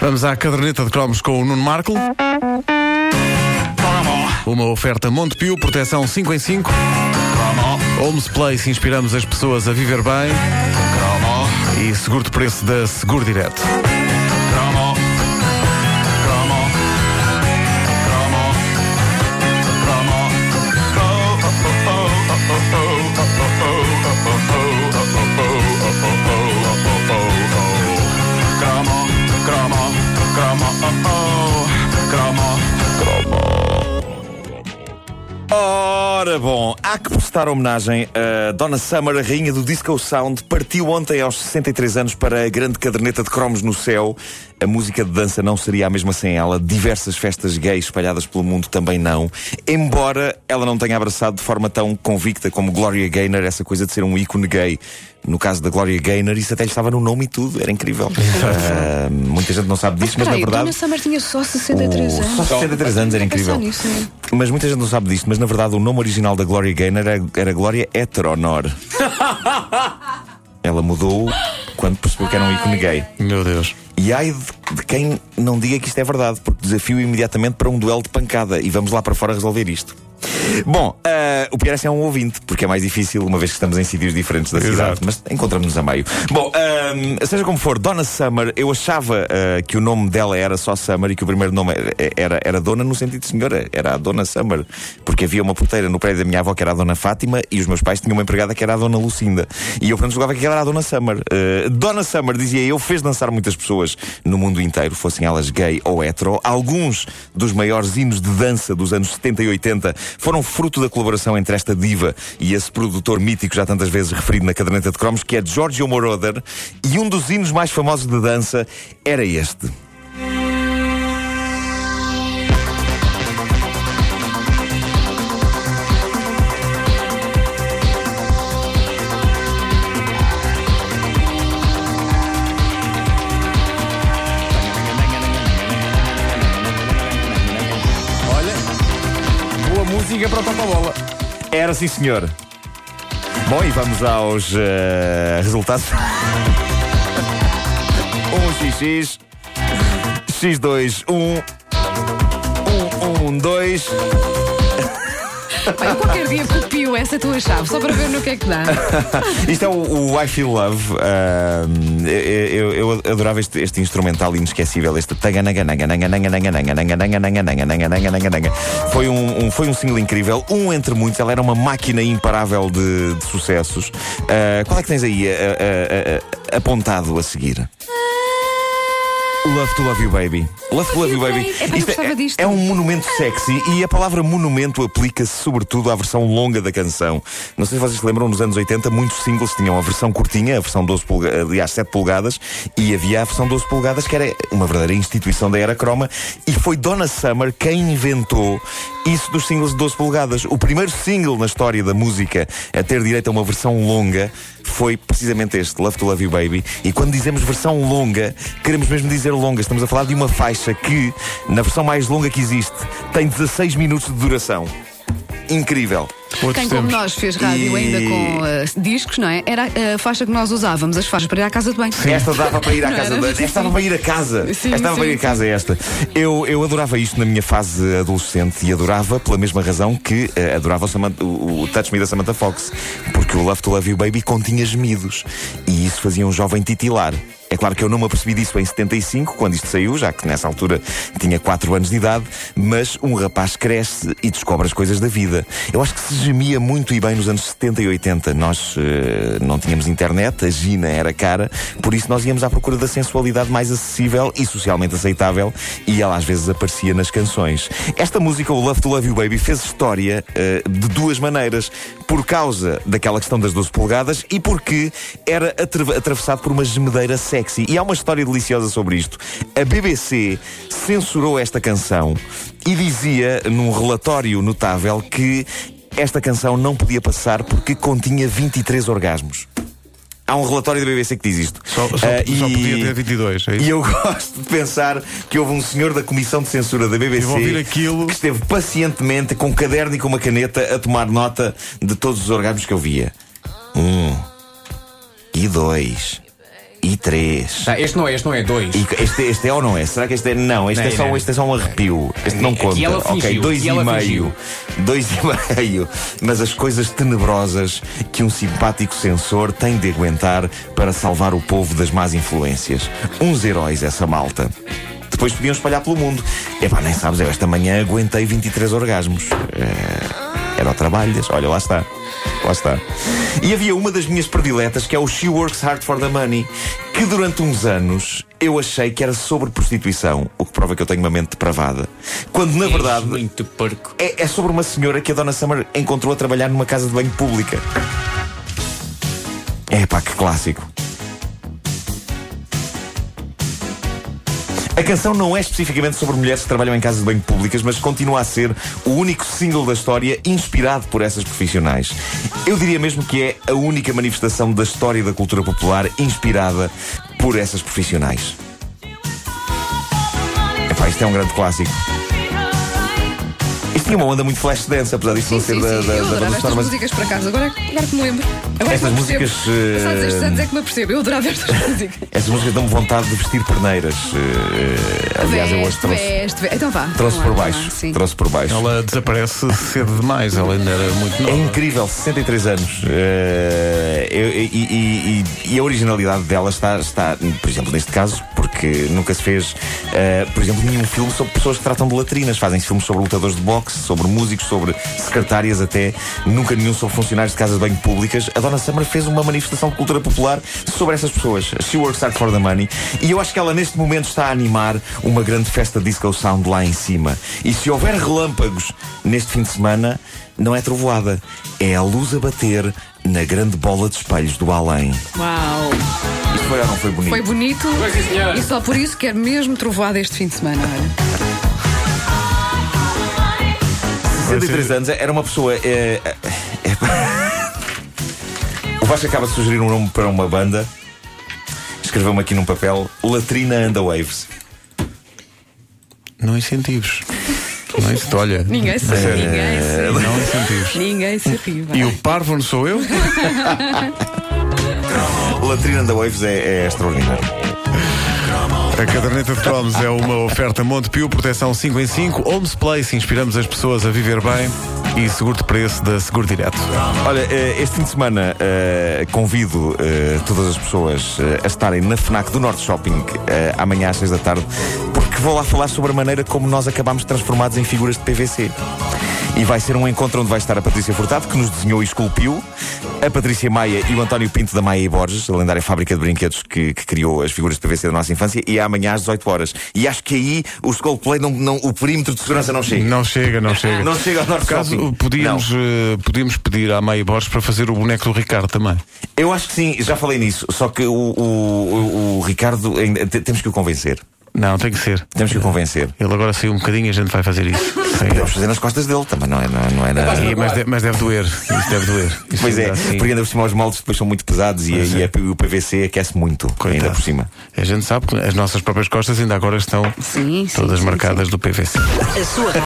Vamos à caderneta de cromos com o Nuno Marco. Uma oferta Montepio, proteção 5 em 5. Homes Place, inspiramos as pessoas a viver bem. E seguro de preço da Seguro Direto. Ora bom, há que prestar homenagem a dona Summer, a rainha do Disco Sound, partiu ontem aos 63 anos para a grande caderneta de cromos no céu. A música de dança não seria a mesma sem ela, diversas festas gays espalhadas pelo mundo também não, embora ela não tenha abraçado de forma tão convicta como Gloria Gaynor essa coisa de ser um ícone gay. No caso da Gloria Gaynor, isso até lhe estava no nome e tudo, era incrível. uh, muita gente não sabe disso, mas, mas peraí, na então verdade. Dona Summer tinha só 63 o... anos. Só 63 anos, era incrível. Nisso. Né? Mas muita gente não sabe disto, mas na verdade o nome original da Gloria Gaynor era, era Gloria Heteronor. Ela mudou quando percebeu que era um ícone gay. Meu Deus. E ai de quem não diga que isto é verdade, porque desafio imediatamente para um duelo de pancada e vamos lá para fora resolver isto. Bom, uh, o pior é um ouvinte, porque é mais difícil, uma vez que estamos em sítios diferentes da Exato. cidade, mas encontramos-nos a meio. Bom, eh, seja como for, Donna Summer, eu achava uh, que o nome dela era só Summer e que o primeiro nome era, era Dona no sentido de senhora, era a Dona Summer, porque havia uma porteira no prédio da minha avó que era a Dona Fátima e os meus pais tinham uma empregada que era a Dona Lucinda. E eu, portanto, julgava que era a Dona Summer. Uh, Dona Summer, dizia eu, fez dançar muitas pessoas no mundo inteiro, fossem elas gay ou hetero. Alguns dos maiores hinos de dança dos anos 70 e 80 foram foram fruto da colaboração entre esta diva e esse produtor mítico já tantas vezes referido na caderneta de cromos, que é Giorgio Moroder, e um dos hinos mais famosos de dança era este. liga para o toca-bola. Era sim, senhor. Bom, e vamos aos uh, resultados. 1xx, x2, 1, 1, 1, 2. Pá, eu qualquer dia copio essa tua chave, só para ver no que é que dá. Isto é o, o I Feel Love. Uh, eu, eu, adorava este, este instrumental inesquecível, este foi um, um, foi um single incrível, um entre muitos, ela era uma máquina imparável de, de sucessos. Uh, qual é que tens aí uh, apontado a seguir? Love to Love You Baby. Love to Love You Baby. Eu Isto é, disto. é um monumento sexy e a palavra monumento aplica-se sobretudo à versão longa da canção. Não sei se vocês se lembram, nos anos 80, muitos singles tinham a versão curtinha, a versão 12 polegadas, aliás, 7 polegadas, e havia a versão 12 polegadas que era uma verdadeira instituição da era croma e foi Donna Summer quem inventou isso dos singles de 12 polegadas. O primeiro single na história da música a ter direito a uma versão longa foi precisamente este, Love to Love You Baby. E quando dizemos versão longa, queremos mesmo dizer longa. Estamos a falar de uma faixa que, na versão mais longa que existe, tem 16 minutos de duração. Incrível. Outros Quem, como tempos. nós, fez rádio E- ainda com eh, discos, não é? Era a faixa que nós usávamos, as faixas para ir à casa de banho. Esta dava para ir à Não casa. era? de- Esta dava para ir a casa. Sim, esta dava para ir a sim, casa, esta. Eu, eu adorava isto na minha fase adolescente e adorava pela mesma razão que eh, adorava o, Samantha- o, o Touch Me da Samantha Fox. Porque o Love to Love You Baby continha gemidos. E isso fazia um jovem titilar. É claro que eu não me apercebi disso em 75, quando isto saiu, já que nessa altura tinha 4 anos de idade, mas um rapaz cresce e descobre as coisas da vida. Eu acho que se gemia muito e bem nos anos 70 e 80. Nós eh, não tínhamos internet, a Gina era cara, por isso nós íamos à procura da sensualidade mais acessível e socialmente aceitável e ela às vezes aparecia nas canções. Esta música, o Love to Love You Baby, fez história eh, de duas maneiras. Por causa daquela questão das 12 polegadas e porque era atra- atravessado por uma gemedeira sexy. E há uma história deliciosa sobre isto. A BBC censurou esta canção e dizia num relatório notável que esta canção não podia passar porque continha 23 orgasmos. Há um relatório da BBC que diz isto. Só, só, Ah, só podia ter 22, é isso? e eu gosto de pensar que houve um senhor da Comissão de Censura da BBC E aquilo. que esteve pacientemente com um caderno e com uma caneta a tomar nota de todos os orgasmos que eu via. Um. E dois. E três. Ah, este não é, este não é dois. E este, este é ou não é? Será que este é? Não, este, Não, é, só, não. este é só um arrepio. Este não conta. ela ok, fingiu, dois aqui e ela meio. fingiu. Dois e meio. Mas as coisas tenebrosas que um simpático censor tem de aguentar para salvar o povo das más influências. Uns heróis, essa malta. Depois podiam espalhar pelo mundo. Epá, nem sabes, eu esta manhã aguentei 23 orgasmos. Eh, desse. Olha, lá está. Lá está. E havia uma das minhas prediletas que é o She Works Hard for the Money, que durante uns anos eu achei que era sobre prostituição, o que prova que eu tenho uma mente depravada. Quando na És verdade muito porco. é, é sobre uma senhora que a Dona Summer encontrou a trabalhar numa casa de banho pública. É pá, que clássico. Canção não é especificamente sobre mulheres que trabalham em casas de banho públicas, mas continua a ser o único single da história inspirado por essas profissionais. Eu diria mesmo que é a única manifestação da história da cultura popular inspirada por essas profissionais. Epá, isto é um grande clássico. Tinha uma onda muito flash dance, apesar disto não ser sim, da, sim. da, eu da adorava banda estas sonora, mas músicas por acaso. Agora, agora que me lembro. Agora Estas que me músicas, eh, Passados estes anos é que me apercebo. Eu adorava estas músicas. essas músicas dão-me vontade de vestir perneiras. Eh, aliás, eu hoje Veste, trouxe, veste, veste. Então vá. trouxe vamos por lá, baixo. lá, sim. Trouxe por baixo. Ela desaparece cedo demais, ela ainda era muito É nova. incrível, 63 anos. Eh, eu- e, e- e- e a originalidade dela está, está, por exemplo, neste caso, porque nunca se fez, eh, por exemplo, nenhum filme sobre pessoas que tratam de latrinas. Fazem-se filmes sobre lutadores de boxe, sobre músicos, sobre secretárias até. Nunca nenhum sobre funcionários de casas de banho públicas. A Donna Summer fez uma manifestação de cultura popular sobre essas pessoas. She works hard for the money. E eu acho que ela neste momento está a animar uma grande festa disco sound lá em cima. E se houver relâmpagos neste fim de semana, não é trovoada. É a luz a bater na grande bola de espelhos do além. Uau. Isto foi ou não foi bonito? Foi bonito. Foi. E só por isso quero mesmo trovoada este fim de semana. Olha. 63 anos, era uma pessoa. é, é, é- o Vasco acaba de sugerir um nome para uma banda. Escreveu-me aqui num papel: Latrina and the Waves. Não incentivos. Não incent... Olha. Ninguém se ninguém se Não incentivos. Ninguém se ri. vai. E o parvo não sou eu? Latrina and the Waves é, é extraordinário. A caderneta de cromos é uma oferta Montepio, proteção 5 em 5, Homes Place, inspiramos as pessoas a viver bem e seguro de preço da Seguro Direto. Olha, eh, este fim de semana eh, convido eh, todas as pessoas a estarem na FNAC do Norte Shopping amanhã às 6 da tarde, porque vou lá falar sobre a maneira como nós acabámos transformados em figuras de PVC. E vai ser um encontro onde vai estar a Patrícia Furtado, que nos desenhou e esculpiu, a Patrícia Maia e o António Pinto da Maia e Borges, a lendária fábrica de brinquedos que, que criou as figuras de PVC da nossa infância, e é amanhã às 18 horas. E acho que aí os Coldplay, não, não, o perímetro de segurança não chega. Não chega, não chega. Não chega ao acaso, Shopping. podíamos, eh, podíamos pedir à Maia Borges para fazer o boneco do Ricardo também. Eu acho que sim, já falei nisso. Só que o, o, o- o Ricardo, ainda- te- temos que o convencer. Não, tem que ser. Temos que o convencer. Ele agora saiu um bocadinho e a gente vai fazer isso. Podemos fazer nas costas dele também, não é? Não, não era. E- mas, de- mas deve doer. Isso deve doer. Isso Pois é, assim, porque ainda por cima os moldes depois são muito pesados e, e é. o PVC aquece muito, coitado. ainda por cima. A gente sabe que as nossas próprias costas ainda agora estão Sim, sim, todas sim, marcadas do PVC. A sua